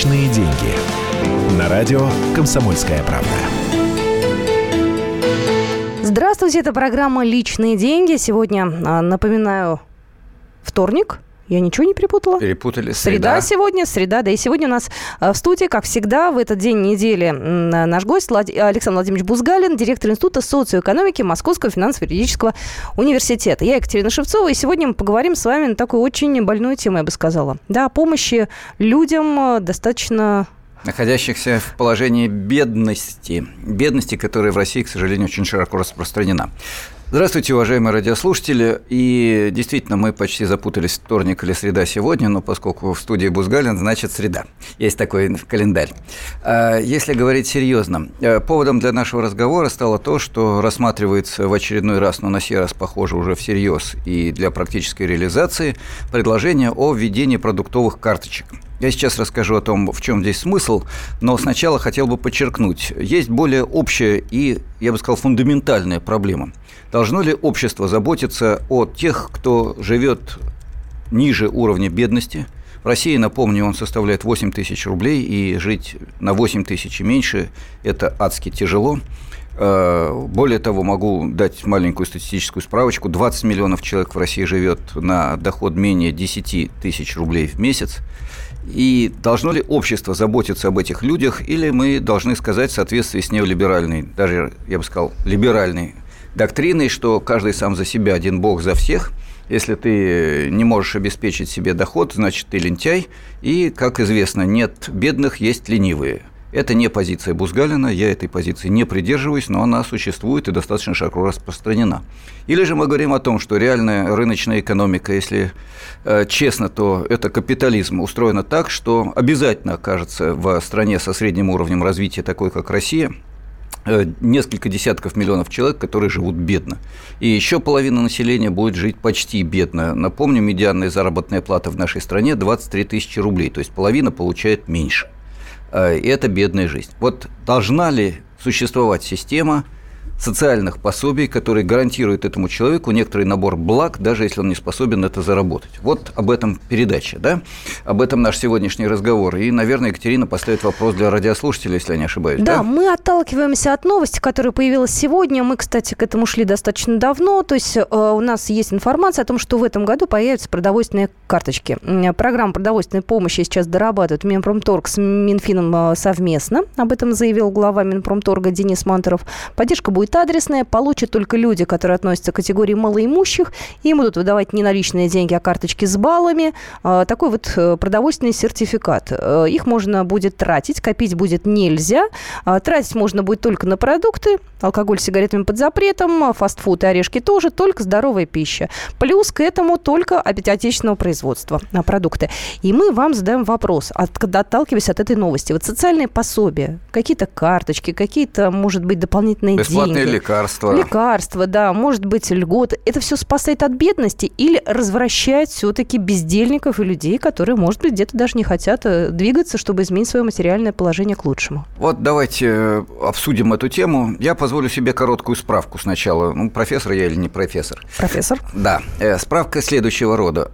Личные деньги. На радио Комсомольская правда. Здравствуйте, это программа «Личные деньги». Сегодня, а, напоминаю, вторник – я ничего не перепутала? Перепутали. Среда. Среда сегодня, среда. Да и сегодня у нас э, в студии, как всегда, в этот день недели наш гость Александр Владимирович Бузгалин, директор Института социоэкономики Московского финансово-юридического университета. Я Екатерина Шевцова, и сегодня мы поговорим с вами на такую очень больную тему, я бы сказала. Да, о помощи людям э, достаточно находящихся в положении бедности, бедности, которая в России, к сожалению, очень широко распространена. Здравствуйте, уважаемые радиослушатели. И действительно, мы почти запутались вторник или среда сегодня, но поскольку в студии Бузгалин, значит среда. Есть такой календарь. А если говорить серьезно, э, поводом для нашего разговора стало то, что рассматривается в очередной раз, но на сей раз, похоже, уже всерьез и для практической реализации, предложение о введении продуктовых карточек – я сейчас расскажу о том, в чем здесь смысл, но сначала хотел бы подчеркнуть, есть более общая и, я бы сказал, фундаментальная проблема. Должно ли общество заботиться о тех, кто живет ниже уровня бедности? В России, напомню, он составляет 8 тысяч рублей, и жить на 8 тысяч и меньше – это адски тяжело. Э, более того, могу дать маленькую статистическую справочку. 20 миллионов человек в России живет на доход менее 10 тысяч рублей в месяц. И должно ли общество заботиться об этих людях, или мы должны сказать в соответствии с неолиберальной, даже, я бы сказал, либеральной доктриной, что каждый сам за себя, один бог за всех. Если ты не можешь обеспечить себе доход, значит, ты лентяй. И, как известно, нет бедных, есть ленивые. Это не позиция Бузгалина, я этой позиции не придерживаюсь, но она существует и достаточно широко распространена. Или же мы говорим о том, что реальная рыночная экономика, если э, честно, то это капитализм, устроена так, что обязательно окажется в стране со средним уровнем развития, такой как Россия, э, несколько десятков миллионов человек, которые живут бедно. И еще половина населения будет жить почти бедно. Напомню, медианная заработная плата в нашей стране 23 тысячи рублей, то есть половина получает меньше – Э, и это бедная жизнь. Вот должна ли существовать система – социальных пособий, которые гарантируют этому человеку некоторый набор благ, даже если он не способен это заработать. Вот об этом передача, да? Об этом наш сегодняшний разговор. И, наверное, Екатерина поставит вопрос для радиослушателей, если я не ошибаюсь. Да, да? мы отталкиваемся от новости, которая появилась сегодня. Мы, кстати, к этому шли достаточно давно. То есть э, у нас есть информация о том, что в этом году появятся продовольственные карточки. Программа продовольственной помощи сейчас дорабатывает Минпромторг с Минфином э, совместно. Об этом заявил глава Минпромторга Денис Мантуров. Поддержка будет будет адресная, получат только люди, которые относятся к категории малоимущих. Им будут выдавать не наличные деньги, а карточки с баллами. А, такой вот э, продовольственный сертификат. Э, их можно будет тратить, копить будет нельзя. А, тратить можно будет только на продукты. Алкоголь с сигаретами под запретом, фастфуд и орешки тоже, только здоровая пища. Плюс к этому только отечественного производства а, продукты. И мы вам задаем вопрос, отталкиваясь от этой новости. Вот социальные пособия, какие-то карточки, какие-то, может быть, дополнительные Бесплатные деньги. лекарства. Лекарства, да, может быть, льготы. Это все спасает от бедности или развращает все-таки бездельников и людей, которые, может быть, где-то даже не хотят э, двигаться, чтобы изменить свое материальное положение к лучшему. Вот давайте э, обсудим эту тему. Я позволю себе короткую справку сначала. Ну, профессор я или не профессор? Профессор. Да. Э, справка следующего рода.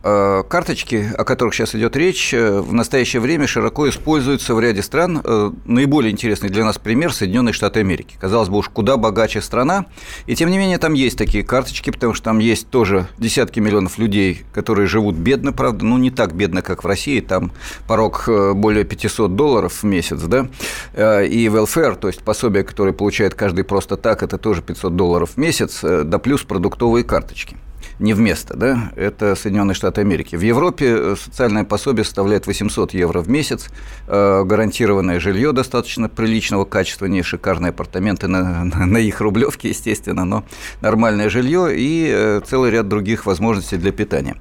Карточки, о которых сейчас идет речь, в настоящее время широко используются в ряде стран. Наиболее интересный для нас пример – Соединенные Штаты Америки. Казалось бы, уж куда богаче богаче страна. И тем не менее там есть такие карточки, потому что там есть тоже десятки миллионов людей, которые живут бедно, правда, ну не так бедно, как в России, там порог э, более 500 долларов в месяц, да, э, и welfare, то есть пособие, которое получает каждый просто так, это тоже 500 долларов в месяц, э, да плюс продуктовые карточки не вместо, да, это Соединенные Штаты Америки. В Европе э, социальное пособие составляет 800 евро в месяц, э, гарантированное жилье достаточно приличного качества, не шикарные апартаменты на, на, на их рублевке, естественно, но нормальное жилье и э, целый ряд других возможностей для питания.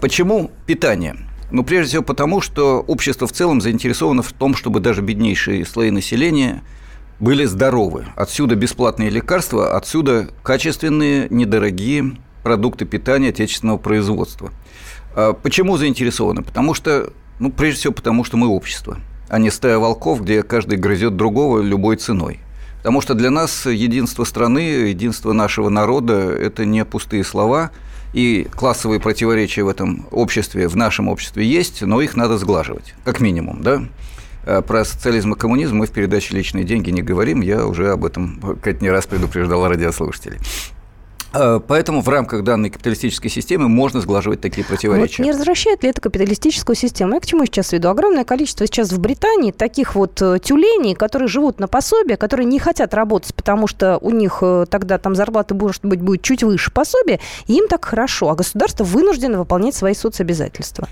Почему питание? Ну, прежде всего потому, что общество в целом заинтересовано в том, чтобы даже беднейшие слои населения были здоровы. Отсюда бесплатные лекарства, отсюда качественные, недорогие продукты питания отечественного производства. А почему заинтересованы? Потому что, ну, прежде всего, потому что мы общество, а не стая волков, где каждый грызет другого любой ценой. Потому что для нас единство страны, единство нашего народа – это не пустые слова, и классовые противоречия в этом обществе, в нашем обществе есть, но их надо сглаживать, как минимум, да? Про социализм и коммунизм мы в передаче «Личные деньги» не говорим. Я уже об этом как не раз предупреждал радиослушателей. Э, поэтому в рамках данной капиталистической системы можно сглаживать такие противоречия. Вот не развращает ли это капиталистическую систему? Я к чему сейчас веду? Огромное количество сейчас в Британии таких вот э, тюленей, которые живут на пособие, которые не хотят работать, потому что у них э, тогда там зарплата, может быть, будет чуть выше пособия, и им так хорошо, а государство вынуждено выполнять свои соцобязательства.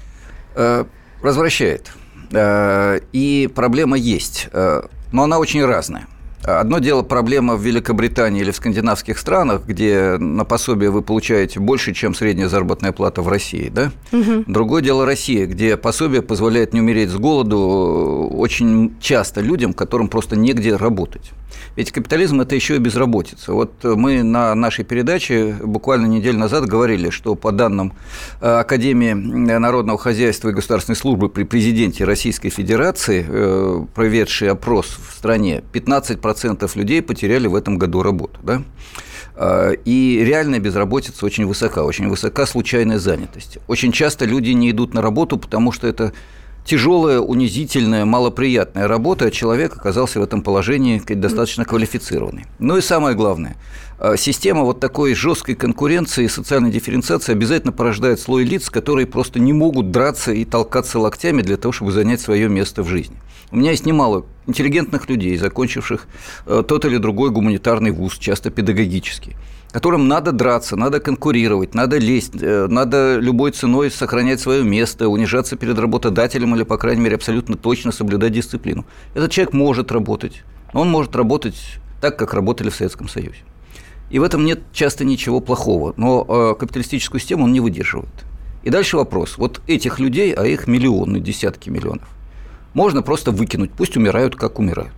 Развращает. И проблема есть, но она очень разная. Одно дело проблема в Великобритании или в скандинавских странах, где на пособие вы получаете больше, чем средняя заработная плата в России, да? Угу. Другое дело Россия, где пособие позволяет не умереть с голоду очень часто людям, которым просто негде работать. Ведь капитализм – это еще и безработица. Вот мы на нашей передаче буквально неделю назад говорили, что по данным э, Академии народного хозяйства и государственной службы при президенте Российской Федерации, э, проведший опрос в стране, 15% людей потеряли в этом году работу. Да? Э, и реальная безработица очень высока, очень высока случайная занятость. Очень часто люди не идут на работу, потому что это тяжелая, унизительная, малоприятная работа, а человек оказался в этом положении достаточно квалифицированный. Ну и самое главное, э, система вот такой жесткой конкуренции и социальной дифференциации обязательно порождает слой лиц, которые просто не могут драться и толкаться локтями для того, чтобы занять свое место в жизни. У меня есть немало интеллигентных людей, закончивших э, тот или другой гуманитарный вуз, часто педагогический которым надо драться, надо конкурировать, надо лезть, э, надо любой ценой сохранять свое место, унижаться перед работодателем или, по крайней мере, абсолютно точно соблюдать дисциплину. Этот человек может работать, но он может работать так, как работали в Советском Союзе. И в этом нет часто ничего плохого, но э, капиталистическую систему он не выдерживает. И дальше вопрос. Вот этих людей, а их миллионы, десятки миллионов, можно просто выкинуть, пусть умирают, как умирают.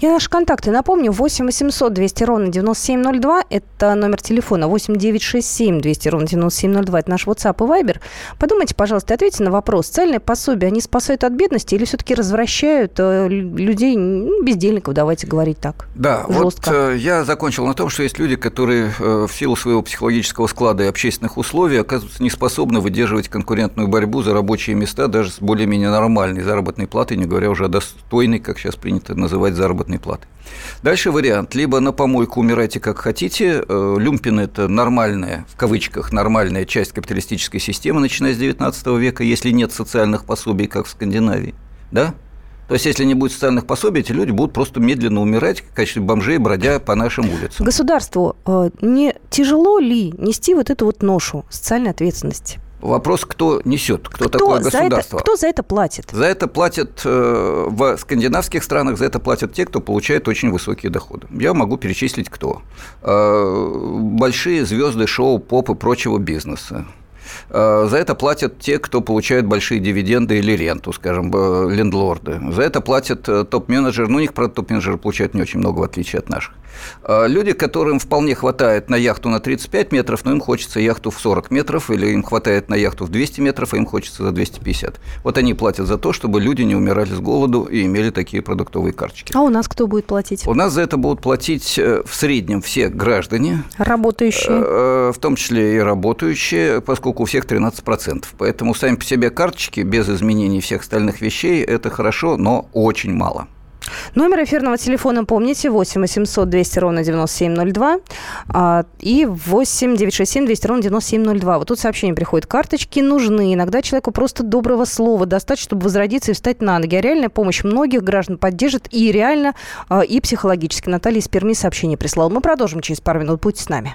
Я наши контакты напомню. 8 800 200 ровно 9702. Это номер телефона. 8 967 200 ровно 9702. Это наш WhatsApp и Viber. Подумайте, пожалуйста, ответьте на вопрос. Социальные пособия, они спасают от бедности или все-таки развращают э, людей, ну, бездельников, давайте говорить так? Да, жестко. вот э, я закончил на том, что есть люди, которые э, в силу своего психологического склада и общественных условий оказываются не способны выдерживать конкурентную борьбу за рабочие места даже с более-менее нормальной заработной платой, не говоря уже о достойной, как сейчас принято называть, заработной платы. Дальше вариант. Либо на помойку умирайте как хотите. Э, люмпин – это нормальная, в кавычках, нормальная часть капиталистической системы, начиная с 19 века, если нет социальных пособий, как в Скандинавии. Да? То есть, если не будет социальных пособий, эти люди будут просто медленно умирать в качестве бомжей, бродя по нашим улицам. Государству э, не тяжело ли нести вот эту вот ношу социальной ответственности? Вопрос, кто несет, кто, кто такое государство. За это, кто за это платит? За это платят э, в скандинавских странах, за это платят те, кто получает очень высокие доходы. Я могу перечислить кто. Э, большие звезды шоу, поп и прочего бизнеса. Э, за это платят те, кто получает большие дивиденды или ренту, скажем, лендлорды. За это платят топ-менеджеры. Ну, у них, правда, топ-менеджеры получают не очень много, в отличие от наших. Люди, которым вполне хватает на яхту на 35 метров, но им хочется яхту в 40 метров, или им хватает на яхту в 200 метров, а им хочется за 250. Вот они платят за то, чтобы люди не умирали с голоду и имели такие продуктовые карточки. А у нас кто будет платить? У нас за это будут платить э, в среднем все граждане. Работающие. Э, э, в том числе и работающие, поскольку у всех 13%. Поэтому сами по себе карточки без изменений всех остальных вещей – это хорошо, но очень мало. Номер эфирного телефона, помните, 8 800 200 ровно 9702 а, и 8 967 200 ровно 9702. Вот тут сообщение приходит. Карточки нужны. Иногда человеку просто доброго слова достаточно, чтобы возродиться и встать на ноги. А реальная помощь многих граждан поддержит и реально, а, и психологически. Наталья из Перми сообщение прислала. Мы продолжим через пару минут. Будьте с нами.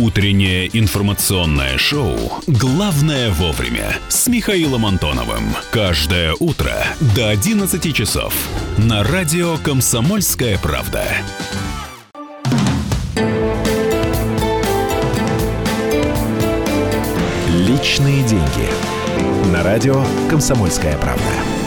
Утреннее информационное шоу «Главное вовремя» с Михаилом Антоновым. Каждое утро до 11 часов на радио «Комсомольская правда». Личные деньги. На радио «Комсомольская правда».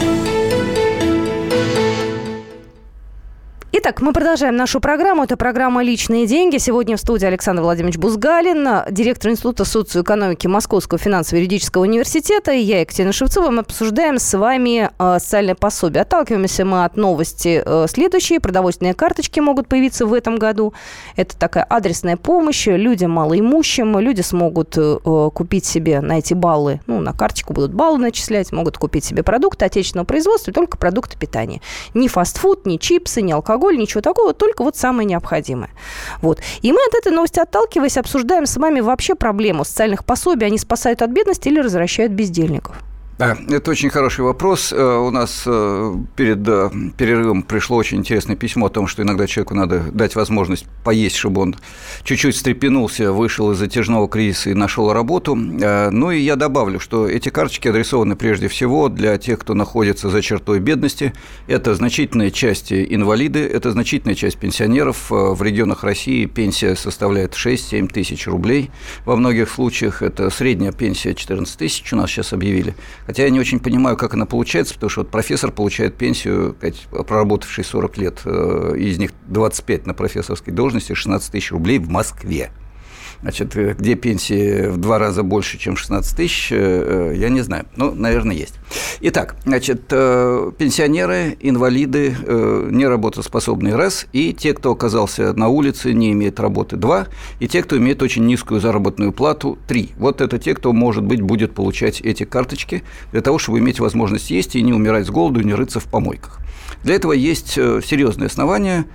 Итак, мы продолжаем нашу программу. Это программа «Личные деньги». Сегодня в студии Александр Владимирович Бузгалин, директор Института социоэкономики Московского финансово-юридического университета. И я, Екатерина Шевцова. Мы обсуждаем с вами э, социальное пособие. Отталкиваемся мы от новости э, следующей. Продовольственные карточки могут появиться в этом году. Это такая адресная помощь людям малоимущим. Люди смогут э, купить себе на эти баллы, ну, на карточку будут баллы начислять, могут купить себе продукты отечественного производства, только продукты питания. Ни фастфуд, ни чипсы, ни алкоголь алкоголь, ничего такого, только вот самое необходимое. Вот. И мы от этой новости отталкиваясь, обсуждаем с вами вообще проблему социальных пособий. Они спасают от бедности или возвращают бездельников? Это очень хороший вопрос. Э, у нас э, перед э, перерывом пришло очень интересное письмо о том, что иногда человеку надо дать возможность поесть, чтобы он чуть-чуть встрепенулся, вышел из затяжного кризиса и нашел работу. Ну и я добавлю, что эти карточки адресованы прежде всего для тех, кто находится за чертой бедности. Это значительная часть инвалиды, это значительная часть пенсионеров. В регионах России пенсия составляет 6-7 тысяч рублей. Во многих случаях это средняя пенсия 14 тысяч у нас сейчас объявили. Хотя я не очень понимаю, как она получается, потому что вот профессор получает пенсию, проработавший 40 лет, э, из них 25 на профессорской должности, 16 тысяч рублей в Москве. Значит, э, где пенсии в два раза больше, чем 16 тысяч, э, я не знаю. Ну, наверное, есть. Итак, значит, пенсионеры, инвалиды, неработоспособные – раз, и те, кто оказался на улице, не имеет работы – два, и те, кто имеет очень низкую заработную плату – три. Вот это те, кто, может быть, будет получать эти карточки для того, чтобы иметь возможность есть и не умирать с голоду, не рыться в помойках. Для этого есть серьезные основания –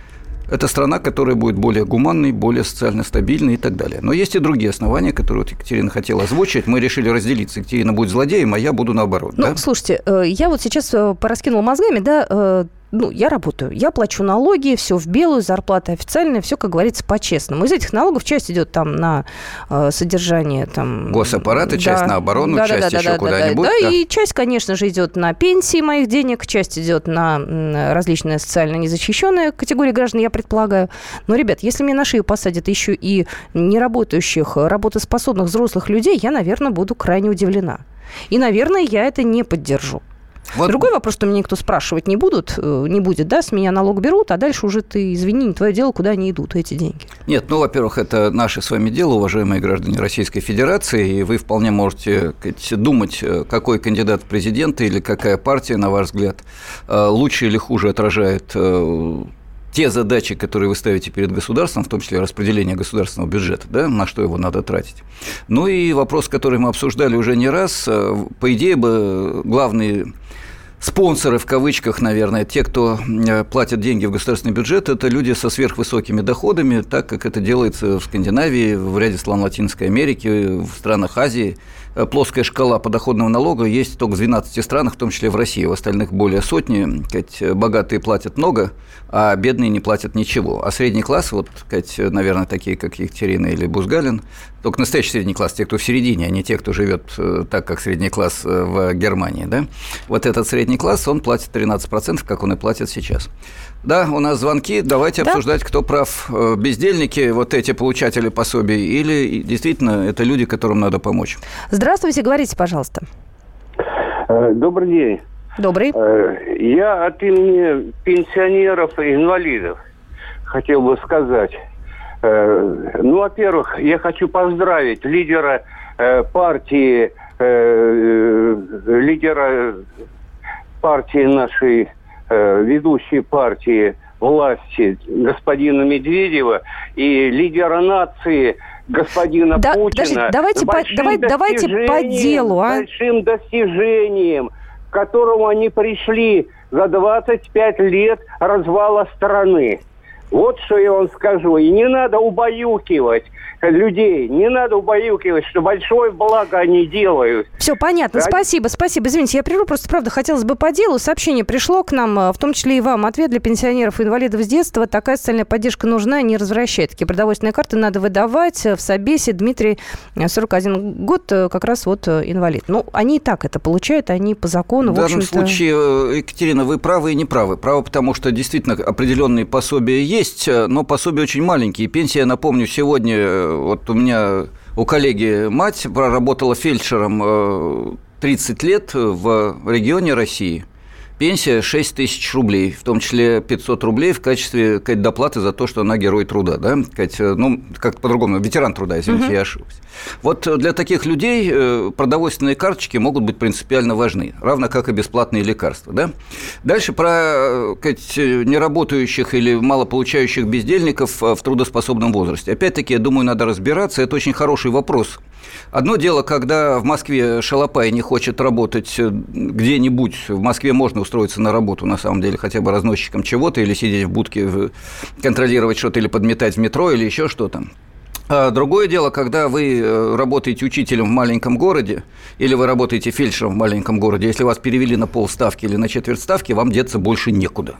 это страна, которая будет более гуманной, более социально стабильной и так далее. Но есть и другие основания, которые вот Екатерина хотела озвучить. Мы решили разделиться. Екатерина будет злодеем, а я буду наоборот. Ну, да? слушайте, э, я вот сейчас э, пораскинула мозгами, да, э, ну, я работаю, я плачу налоги, все в белую, зарплата официальная, все, как говорится, по-честному. Из этих налогов часть идет там на э, содержание там... Госаппарата, да, часть на оборону, да, часть да, еще да, куда-нибудь. Да, да, да, и часть, конечно же, идет на пенсии моих денег, часть идет на различные социально незащищенные категории граждан, я предполагаю. Но, ребят, если мне на шею посадят еще и неработающих, работоспособных взрослых людей, я, наверное, буду крайне удивлена. И, наверное, я это не поддержу. Вот. Другой вопрос, что меня никто спрашивать не будут, э, не будет, да, с меня налог берут, а дальше уже ты, извини, не твое дело, куда они идут, эти деньги. Нет, ну, во-первых, это наше с вами дело, уважаемые граждане Российской Федерации, и вы вполне можете сказать, думать, э, какой кандидат в президенты или какая партия, на ваш взгляд, э, лучше или хуже отражает те задачи, которые вы ставите перед государством, в том числе распределение государственного бюджета, да, на что его надо тратить. Ну и вопрос, который мы обсуждали уже не раз, по идее бы главный спонсоры в кавычках, наверное, те, кто э, платят деньги в государственный бюджет, это люди со сверхвысокими доходами, так как это делается в Скандинавии, в ряде стран Латинской Америки, в странах Азии. Э, плоская шкала подоходного налога есть только в 12 странах, в том числе в России. В остальных более сотни. Сказать, богатые платят много, а бедные не платят ничего. А средний класс, вот, сказать, наверное, такие, как Екатерина или Бузгалин, только настоящий средний класс, те, кто в середине, а не те, кто живет э, так, как средний класс э, в Германии. Да? Вот этот средний класс, он платит 13%, как он и платит сейчас. Да, у нас звонки. Давайте да? обсуждать, кто прав. Э, бездельники, вот эти получатели пособий, или действительно это люди, которым надо помочь? Здравствуйте, говорите, пожалуйста. Добрый день. Добрый. Я от имени пенсионеров и инвалидов хотел бы сказать. Э, ну, во-первых, я хочу поздравить лидера э, партии, э, лидера партии нашей, ведущей партии власти господина Медведева и лидера нации господина да, Путина. давайте, по, давай, давайте по делу, а? Большим достижением, к которому они пришли за 25 лет развала страны. Вот что я вам скажу. И не надо убаюкивать людей. Не надо убаюкивать, что большое благо они делают. Все понятно. Да? Спасибо, спасибо. Извините, я прерву. Просто, правда, хотелось бы по делу. Сообщение пришло к нам, э, в том числе и вам. Ответ для пенсионеров и инвалидов с детства. Такая социальная поддержка нужна, не возвращает. Такие продовольственные карты надо выдавать. В Собесе Дмитрий, 41 э, год, э, как раз вот инвалид. Ну, они и так это получают, они по закону, в, в данном случае, Екатерина, вы правы и не правы. Правы, потому что действительно определенные пособия есть, но пособия очень маленькие. Пенсия, напомню, сегодня вот у меня у коллеги мать проработала фельдшером 30 э, лет в регионе России. Пенсия 6 тысяч рублей, в том числе 500 рублей в качестве сказать, доплаты за то, что она герой труда. Да? Сказать, ну, как по-другому, ветеран труда, извините, угу. я ошибся. Вот для таких людей э, продовольственные карточки могут быть принципиально важны, равно как и бесплатные лекарства. Да? Дальше про сказать, неработающих или малополучающих бездельников в трудоспособном возрасте. Опять-таки, я думаю, надо разбираться. Это очень хороший вопрос. Одно дело, когда в Москве шалопай не хочет работать э, где-нибудь, в Москве можно устроиться на работу, на самом деле, хотя бы разносчиком чего-то, или сидеть в будке, контролировать что-то, или подметать в метро, или еще что-то. А другое дело, когда вы э, работаете учителем в маленьком городе, или вы работаете фельдшером в маленьком городе, если вас перевели на полставки или на четверть ставки, вам деться больше некуда.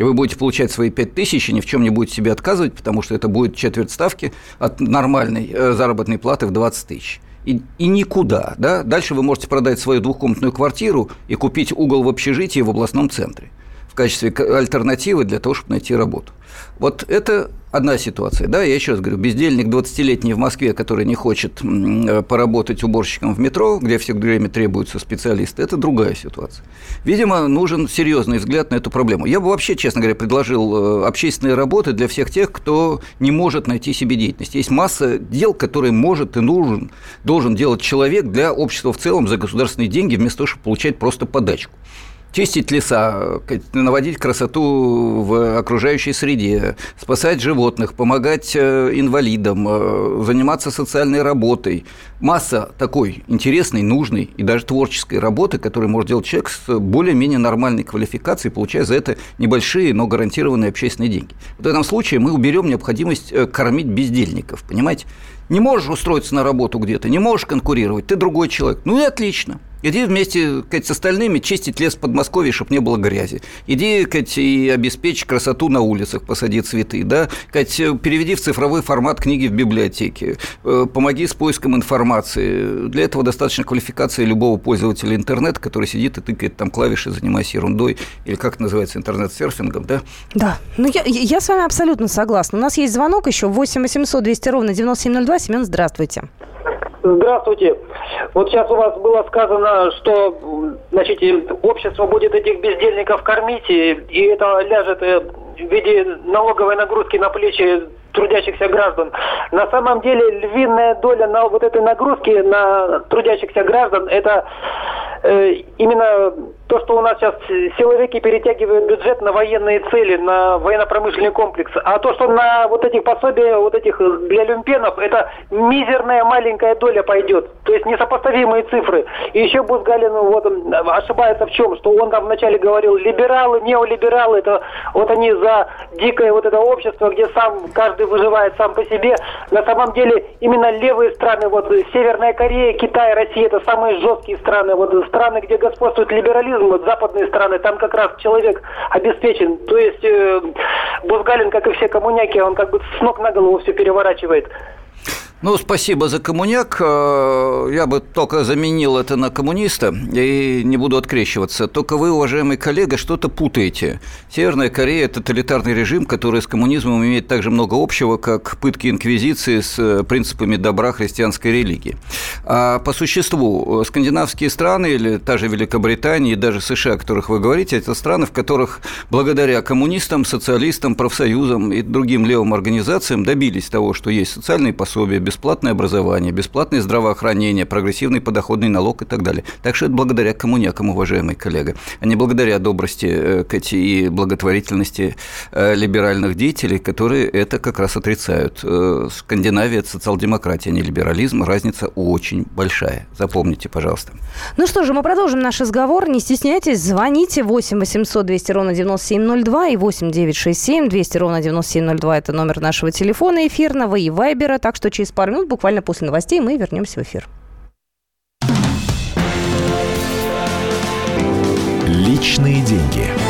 И вы будете получать свои 5 тысяч и ни в чем не будете себе отказывать, потому что это будет четверть ставки от нормальной э, заработной платы в 20 тысяч и, и никуда. Да? Дальше вы можете продать свою двухкомнатную квартиру и купить угол в общежитии в областном центре в качестве альтернативы для того, чтобы найти работу. Вот это одна ситуация. Да, я еще раз говорю, бездельник 20-летний в Москве, который не хочет э, поработать уборщиком в метро, где все время требуются специалисты, это другая ситуация. Видимо, нужен серьезный взгляд на эту проблему. Я бы вообще, честно говоря, предложил э, общественные работы для всех тех, кто не может найти себе деятельность. Есть масса дел, которые может и нужен, должен делать человек для общества в целом за государственные деньги, вместо того, чтобы получать просто подачку чистить леса, наводить красоту в окружающей среде, спасать животных, помогать э, инвалидам, э, заниматься социальной работой. Масса такой интересной, нужной и даже творческой работы, которую может делать человек с более-менее нормальной квалификацией, получая за это небольшие, но гарантированные общественные деньги. В этом случае мы уберем необходимость э, кормить бездельников, понимаете? Не можешь устроиться на работу где-то, не можешь конкурировать, ты другой человек. Ну и отлично. Иди вместе сказать, с остальными чистить лес в Подмосковье, чтобы не было грязи. Иди сказать, и обеспечь красоту на улицах, посади цветы. Да? Сказать, переведи в цифровой формат книги в библиотеке. Э, помоги с поиском информации. Для этого достаточно квалификации любого пользователя интернета, который сидит и тыкает там клавиши, занимаясь ерундой, или как это называется, интернет-серфингом. Да, да. Ну, я, я с вами абсолютно согласна. У нас есть звонок еще 8 800 200 ровно 9702. Семен, здравствуйте. Здравствуйте. Вот сейчас у вас было сказано, что значит, общество будет этих бездельников кормить, и, это ляжет э, в виде налоговой нагрузки на плечи трудящихся граждан. На самом деле львиная доля на вот этой нагрузки на трудящихся граждан это э, именно то, что у нас сейчас силовики перетягивают бюджет на военные цели, на военно-промышленный комплекс, а то, что на вот этих пособия, вот этих для люмпенов, это мизерная маленькая доля пойдет. То есть несопоставимые цифры. И еще Бузгалин вот, ошибается в чем, что он там вначале говорил, либералы, неолибералы, это вот они за дикое вот это общество, где сам каждый выживает сам по себе. На самом деле именно левые страны, вот Северная Корея, Китай, Россия, это самые жесткие страны, вот страны, где господствует либерализм, вот западные страны, там как раз человек обеспечен. То есть э, Бузгалин, как и все коммуняки, он как бы с ног на голову все переворачивает. Ну, спасибо за коммуняк. Э, я бы только заменил это на коммуниста и не буду открещиваться. Только вы, уважаемый коллега, что-то путаете. Северная Корея – тоталитарный режим, который с коммунизмом имеет так же много общего, как пытки инквизиции с э, принципами добра христианской религии. А по существу, скандинавские страны или та же Великобритания и даже США, о которых вы говорите, это страны, в которых благодаря коммунистам, социалистам, профсоюзам и другим левым организациям добились того, что есть социальные пособия, бесплатное образование, бесплатное здравоохранение, прогрессивный подоходный налог и так далее. Так что это благодаря коммунякам, уважаемый коллега, а не благодаря добрости э, Кэти и благотворительности э, либеральных деятелей, которые это как раз отрицают. Э, Скандинавия – это социал-демократия, а не либерализм. Разница очень большая. Запомните, пожалуйста. Ну что же, мы продолжим наш разговор. Не стесняйтесь, звоните 8 800 200 ровно 9702 и 8 967 200 ровно 9702 – это номер нашего телефона эфирного и вайбера. Так что через пару минут, буквально после новостей, мы вернемся в эфир. Личные деньги.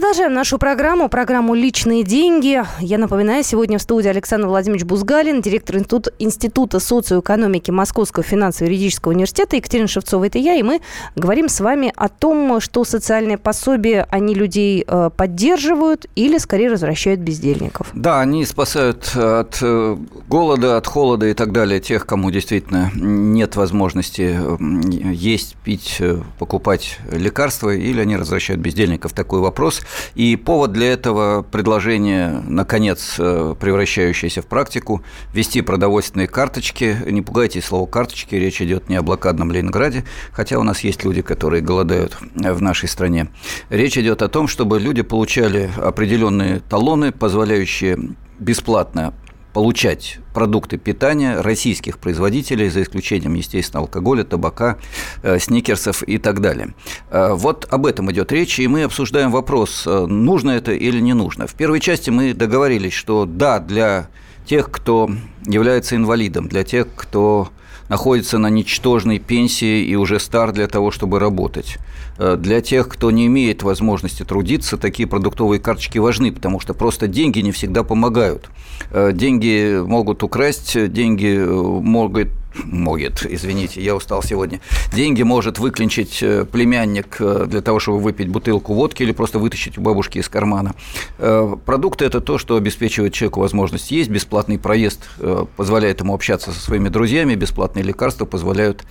Продолжаем нашу программу, программу «Личные деньги». Я напоминаю, сегодня в студии Александр Владимирович Бузгалин, директор Института, социоэкономики Московского финансово-юридического университета, Екатерина Шевцова, это я, и мы говорим с вами о том, что социальные пособия, они людей э, поддерживают или, скорее, возвращают бездельников. Да, они спасают от э, голода, от холода и так далее тех, кому действительно нет возможности есть, пить, э, покупать лекарства, или они возвращают бездельников. Такой вопрос. И повод для этого предложение, наконец, э, превращающееся в практику, ввести продовольственные карточки. Не пугайтесь слово «карточки», речь идет не о блокадном Ленинграде, хотя у нас есть люди, которые голодают в нашей стране. Речь идет о том, чтобы люди получали определенные талоны, позволяющие бесплатно получать продукты питания российских производителей, за исключением, естественно, алкоголя, табака, э, сникерсов и так далее. Э, вот об этом идет речь, и мы обсуждаем вопрос, э, нужно это или не нужно. В первой части мы договорились, что да, для тех, кто является инвалидом, для тех, кто находится на ничтожной пенсии и уже стар для того, чтобы работать. Э, для тех, кто не имеет возможности трудиться, такие продуктовые карточки важны, потому что просто деньги не всегда помогают. Э, деньги могут украсть, деньги э, могут может, извините, я устал сегодня. Деньги может выклинчить э, племянник э, для того, чтобы выпить бутылку водки или просто вытащить у бабушки из кармана. Э, продукты – это то, что обеспечивает человеку возможность есть, бесплатный проезд позволяет ему общаться со своими друзьями, бесплатные лекарства позволяют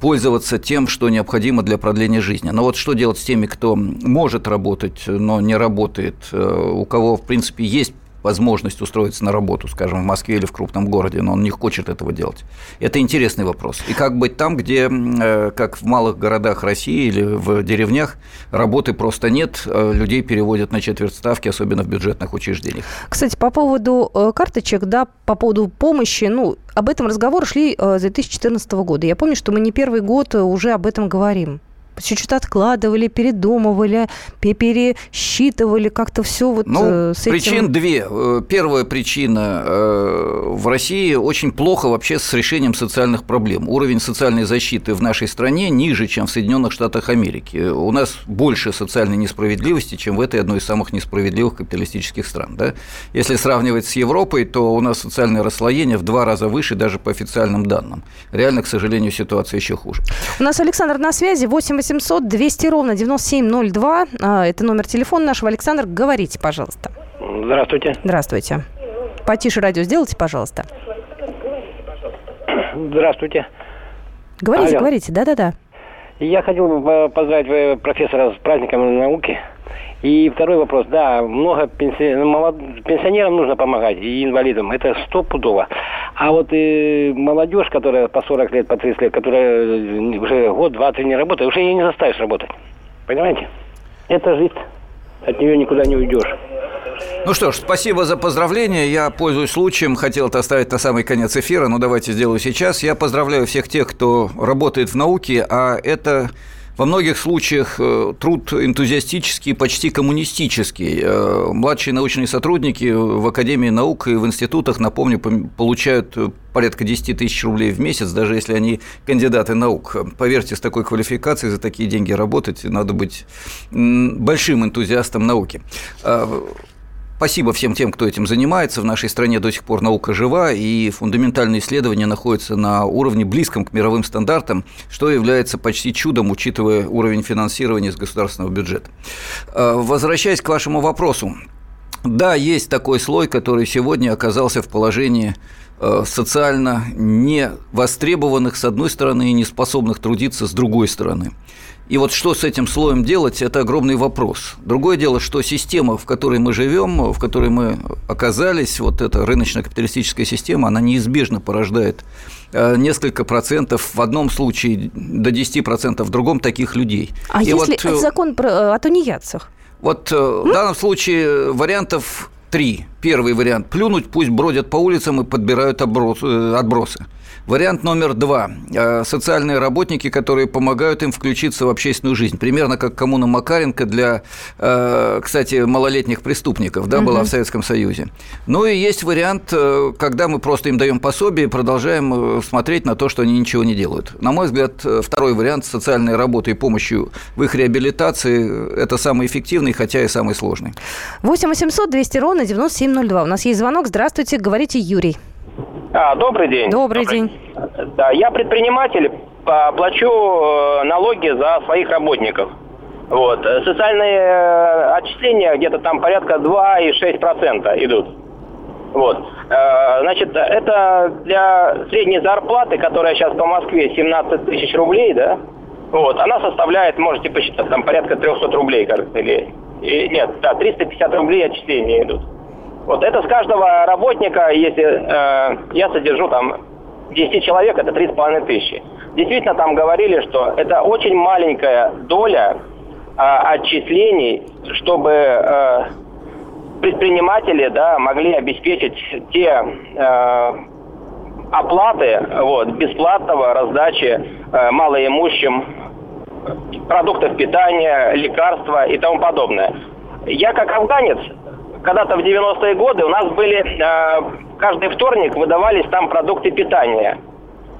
пользоваться тем, что необходимо для продления жизни. Но вот что делать с теми, кто может работать, но не работает, у кого, в принципе, есть возможность устроиться на работу, скажем, в Москве или в крупном городе, но он не хочет этого делать. Это интересный вопрос. И как быть там, где, э, как в малых городах России или в деревнях, работы просто нет, э, людей переводят на четверть ставки, особенно в бюджетных учреждениях. Кстати, по поводу э, карточек, да, по поводу помощи, ну, об этом разговор шли с 2014 года. Я помню, что мы не первый год уже об этом говорим чуть-чуть откладывали, передумывали, пересчитывали, как-то все вот ну, э, с этим. Причин две. Э, первая причина э, в России очень плохо вообще с решением социальных проблем. Уровень социальной защиты в нашей стране ниже, чем в Соединенных Штатах Америки. У нас больше социальной несправедливости, чем в этой одной из самых несправедливых капиталистических стран. Да? Если сравнивать с Европой, то у нас социальное расслоение в два раза выше даже по официальным данным. Реально, к сожалению, ситуация еще хуже. У нас Александр на связи. 8 800 200 ровно 9702. А, это номер телефона нашего. Александр, говорите, пожалуйста. Здравствуйте. Здравствуйте. Потише радио сделайте, пожалуйста. Здравствуйте. Говорите, Алло. говорите, да-да-да. Я хотел бы поздравить э, профессора с праздником науки. И второй вопрос. Да, много пенси... молод... пенсионерам нужно помогать, и инвалидам. Это стопудово. А вот и молодежь, которая по 40 лет, по 30 лет, которая уже год, два, три не работает, уже ее не заставишь работать. Понимаете? Это жизнь. От нее никуда не уйдешь. Ну что ж, спасибо за поздравления. Я, пользуюсь случаем, хотел это оставить на самый конец эфира, но давайте сделаю сейчас. Я поздравляю всех тех, кто работает в науке, а это во многих случаях э, труд энтузиастический, почти коммунистический. Э, младшие научные сотрудники в Академии наук и в институтах, напомню, получают э, порядка 10 тысяч рублей в месяц, даже если они кандидаты наук. Поверьте, с такой квалификацией за такие деньги работать надо быть большим энтузиастом науки. Спасибо всем тем, кто этим занимается. В нашей стране до сих пор наука жива, и фундаментальные исследования находятся на уровне близком к мировым стандартам, что является почти чудом, учитывая уровень финансирования из государственного бюджета. А, возвращаясь к вашему вопросу. Да, есть такой слой, который сегодня оказался в положении а, социально не востребованных с одной стороны и не способных трудиться с другой стороны. И вот что с этим слоем делать, это огромный вопрос. Другое дело, что система, в которой мы живем, в которой мы оказались, вот эта рыночно-капиталистическая система, она неизбежно порождает э, несколько процентов в одном случае до 10 процентов в другом таких людей. А И если вот, это закон про, э, о тунеядцах? Вот mm? в данном случае вариантов три. Первый вариант – плюнуть, пусть бродят по улицам и подбирают отбросы. Вариант номер два. Э, социальные работники, которые помогают им включиться в общественную жизнь. Примерно как коммуна Макаренко для, э, кстати, малолетних преступников, да, была в Советском Союзе. Ну и есть вариант, э, когда мы просто им даем пособие и продолжаем смотреть на то, что они ничего не делают. На мой взгляд, второй вариант социальной работы и помощью в их реабилитации – это самый эффективный, хотя и самый сложный. 8 800 200 ровно 9702. У нас есть звонок. Здравствуйте, говорите Юрий. А, добрый день. Добрый, добрый день. Да, я предприниматель, плачу э, налоги за своих работников. Вот. Социальные э, отчисления где-то там порядка 2,6% идут. Вот. Э, значит, это для средней зарплаты, которая сейчас по Москве 17 тысяч рублей, да, вот, она составляет, можете посчитать, там порядка 300 рублей, кажется, или... Нет, да, 350 рублей отчисления идут. Вот это с каждого работника, если э, я содержу там 10 человек, это 3,5 тысячи. Действительно, там говорили, что это очень маленькая доля э, отчислений, чтобы э, предприниматели да, могли обеспечить те э, оплаты вот, бесплатного раздачи э, малоимущим продуктов питания, лекарства и тому подобное. Я как афганец, когда-то в 90-е годы у нас были, э, каждый вторник выдавались там продукты питания,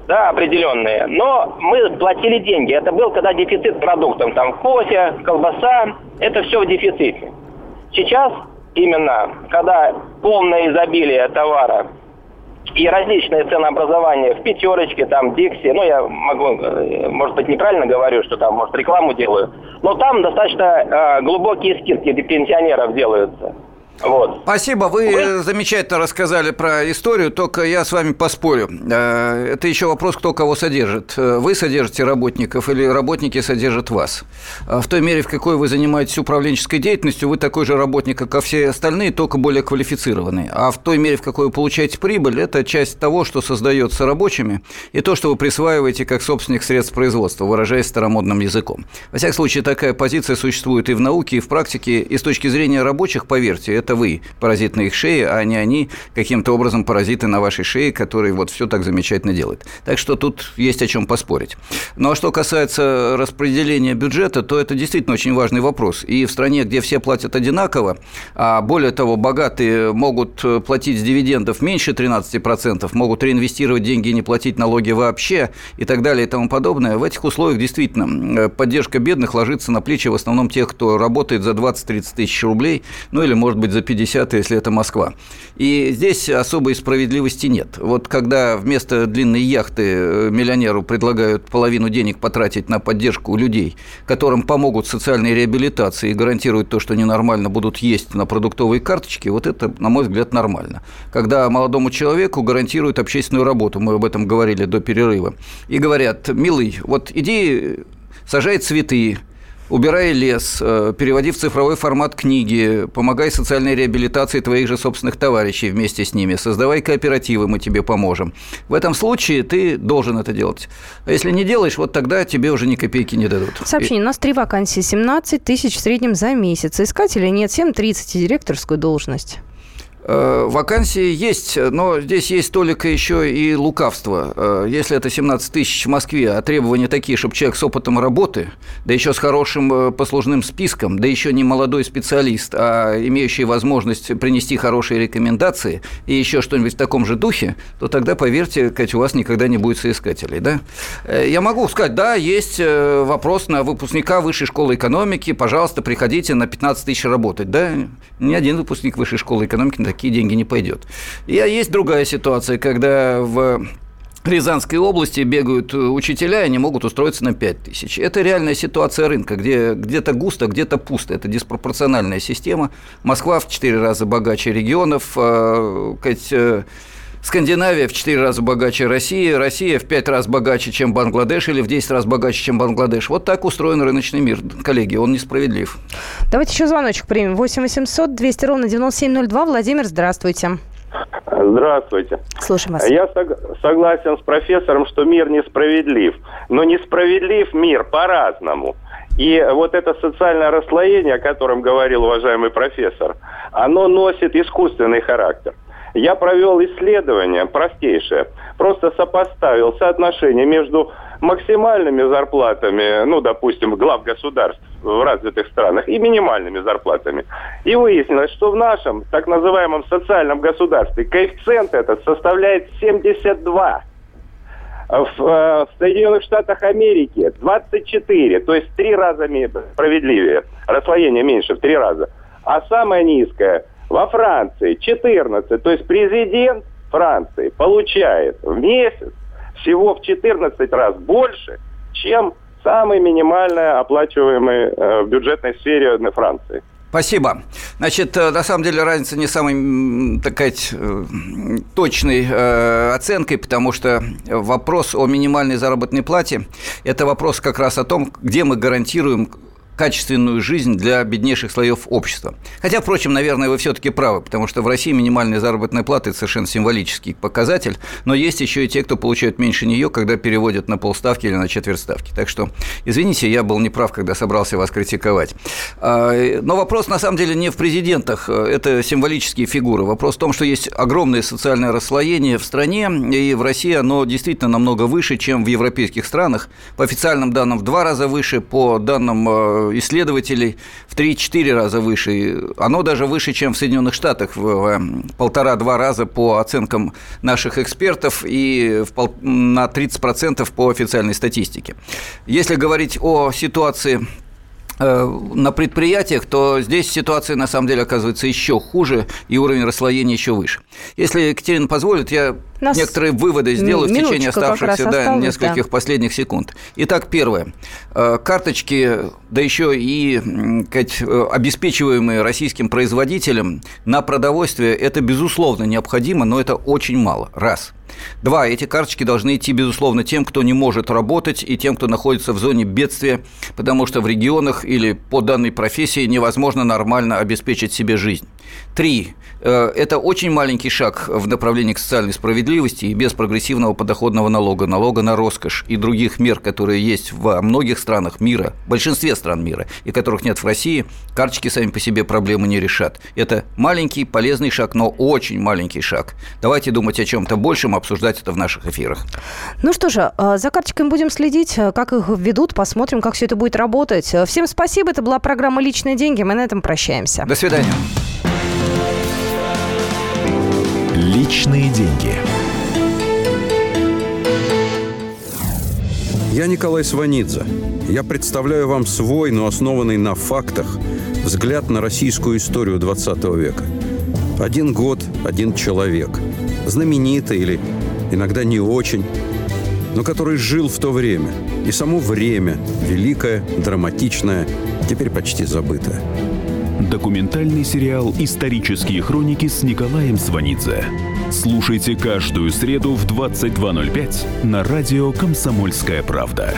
да, определенные. Но мы платили деньги. Это был когда дефицит продуктов, там кофе, колбаса, это все в дефиците. Сейчас именно, когда полное изобилие товара и различные ценообразования в пятерочке, там, Дикси, ну, я могу, э, может быть, неправильно говорю, что там, может, рекламу делаю, но там достаточно э, глубокие скидки для пенсионеров делаются. Вот. Спасибо, вы, вы замечательно рассказали про историю, только я с вами поспорю. Э, это еще вопрос, кто кого содержит. Э, вы содержите работников или работники содержат вас? Э, в той мере, в какой вы занимаетесь управленческой деятельностью, вы такой же работник, как и все остальные, только более квалифицированный. А в той мере, в какой вы получаете прибыль, это часть того, что создается рабочими, и то, что вы присваиваете как собственник средств производства, выражаясь старомодным языком. Во всяком случае, такая позиция существует и в науке, и в практике, и с точки зрения рабочих, поверьте, это это вы паразит на их шее, а не они каким-то образом паразиты на вашей шее, которые вот все так замечательно делают. Так что тут есть о чем поспорить. Ну а что касается распределения бюджета, то это действительно очень важный вопрос. И в стране, где все платят одинаково, а более того, богатые могут платить с дивидендов меньше 13%, могут реинвестировать деньги и не платить налоги вообще и так далее и тому подобное, в этих условиях действительно поддержка бедных ложится на плечи в основном тех, кто работает за 20-30 тысяч рублей, ну или, может быть, за 50, если это Москва. И здесь особой справедливости нет. Вот когда вместо длинной яхты э, миллионеру предлагают половину денег потратить на поддержку людей, которым помогут социальной реабилитации и гарантируют то, что они нормально будут есть на продуктовые карточки, вот это, на мой взгляд, нормально. Когда молодому человеку гарантируют общественную работу, мы об этом говорили до перерыва, и говорят, милый, вот иди сажай цветы, убирай лес, э, переводи в цифровой формат книги, помогай социальной реабилитации твоих же собственных товарищей вместе с ними, создавай кооперативы, мы тебе поможем. В этом случае ты должен это делать. А если не делаешь, вот тогда тебе уже ни копейки не дадут. Сообщение. У нас три вакансии, 17 тысяч в среднем за месяц. Искателей нет, 7.30 директорскую должность. Э, вакансии есть, но здесь есть только еще и лукавство. Э, если это 17 тысяч в Москве, а требования такие, чтобы человек с опытом работы, да еще с хорошим э, послужным списком, да еще не молодой специалист, а имеющий возможность принести хорошие рекомендации и еще что-нибудь в таком же духе, то тогда, поверьте, Катя, у вас никогда не будет соискателей. Да? Я могу сказать, да, есть вопрос на выпускника высшей школы экономики, пожалуйста, приходите на 15 тысяч работать. Да, ни один выпускник высшей школы экономики на такие деньги не пойдет. И есть другая ситуация, когда в Рязанской области бегают учителя и не могут устроиться на 5 тысяч. Это реальная ситуация рынка, где где-то густо, где-то пусто. Это диспропорциональная система. Москва в 4 раза богаче регионов. Э, Скандинавия в 4 раза богаче России, Россия в 5 раз богаче, чем Бангладеш, или в 10 раз богаче, чем Бангладеш. Вот так устроен рыночный мир, коллеги, он несправедлив. Давайте еще звоночек примем. 8 800 200 ровно 9702. Владимир, здравствуйте. Здравствуйте. Слушаем вас. Я сог- согласен с профессором, что мир несправедлив. Но несправедлив мир по-разному. И вот это социальное расслоение, о котором говорил уважаемый профессор, оно носит искусственный характер. Я провел исследование простейшее. Просто сопоставил соотношение между максимальными зарплатами, ну, допустим, глав государств в развитых странах и минимальными зарплатами. И выяснилось, что в нашем так называемом социальном государстве коэффициент этот составляет 72. В, э, в Соединенных Штатах Америки 24, то есть три раза справедливее, расслоение меньше в три раза. А самое низкое во Франции 14, то есть президент Франции получает в месяц всего в 14 раз больше, чем самый минимально оплачиваемый э, в бюджетной сфере на Франции. Спасибо. Значит, э, на самом деле разница не самой, так сказать, э, точной э, оценкой, потому что вопрос о минимальной заработной плате – это вопрос как раз о том, где мы гарантируем качественную жизнь для беднейших слоев общества. Хотя, впрочем, наверное, вы все-таки правы, потому что в России минимальная заработная плата – это совершенно символический показатель, но есть еще и те, кто получают меньше нее, когда переводят на полставки или на четверть ставки. Так что, извините, я был неправ, когда собрался вас критиковать. А, но вопрос, на самом деле, не в президентах, это символические фигуры. Вопрос в том, что есть огромное социальное расслоение в стране, и в России оно действительно намного выше, чем в европейских странах. По официальным данным, в два раза выше, по данным э, исследователей в 3-4 раза выше. Оно даже выше, чем в Соединенных Штатах, в полтора-два раза по оценкам наших экспертов и на 30% по официальной статистике. Если говорить о ситуации Э, на предприятиях, то здесь ситуация на самом деле оказывается еще хуже и уровень расслоения еще выше. Если Екатерина позволит, я Нас некоторые выводы сделаю в течение оставшихся да, осталось, нескольких да. последних секунд. Итак, первое. Э, карточки, да еще и сказать, э, обеспечиваемые российским производителем на продовольствие, это безусловно необходимо, но это очень мало. Раз. Два, эти карточки должны идти, безусловно, тем, кто не может работать, и тем, кто находится в зоне бедствия, потому что в регионах или по данной профессии невозможно нормально обеспечить себе жизнь. Три, Э, это очень маленький шаг в направлении к социальной справедливости и без прогрессивного подоходного налога, налога на роскошь и других мер, которые есть во многих странах мира, в большинстве стран мира, и которых нет в России, карточки сами по себе проблемы не решат. Это маленький, полезный шаг, но очень маленький шаг. Давайте думать о чем-то большем, обсуждать это в наших эфирах. Ну что же, э, за карточками будем следить, э, как их ведут, посмотрим, как все это будет работать. Всем спасибо, это была программа «Личные деньги», мы на этом прощаемся. До свидания. Личные деньги. Я Николай Сванидзе. Я представляю вам свой, но основанный на фактах, взгляд на российскую историю 20 века. Один год, один человек. Знаменитый или иногда не очень, но который жил в то время. И само время, великое, драматичное, теперь почти забытое. Документальный сериал «Исторические хроники» с Николаем Сванидзе. Слушайте каждую среду в 22.05 на радио «Комсомольская правда».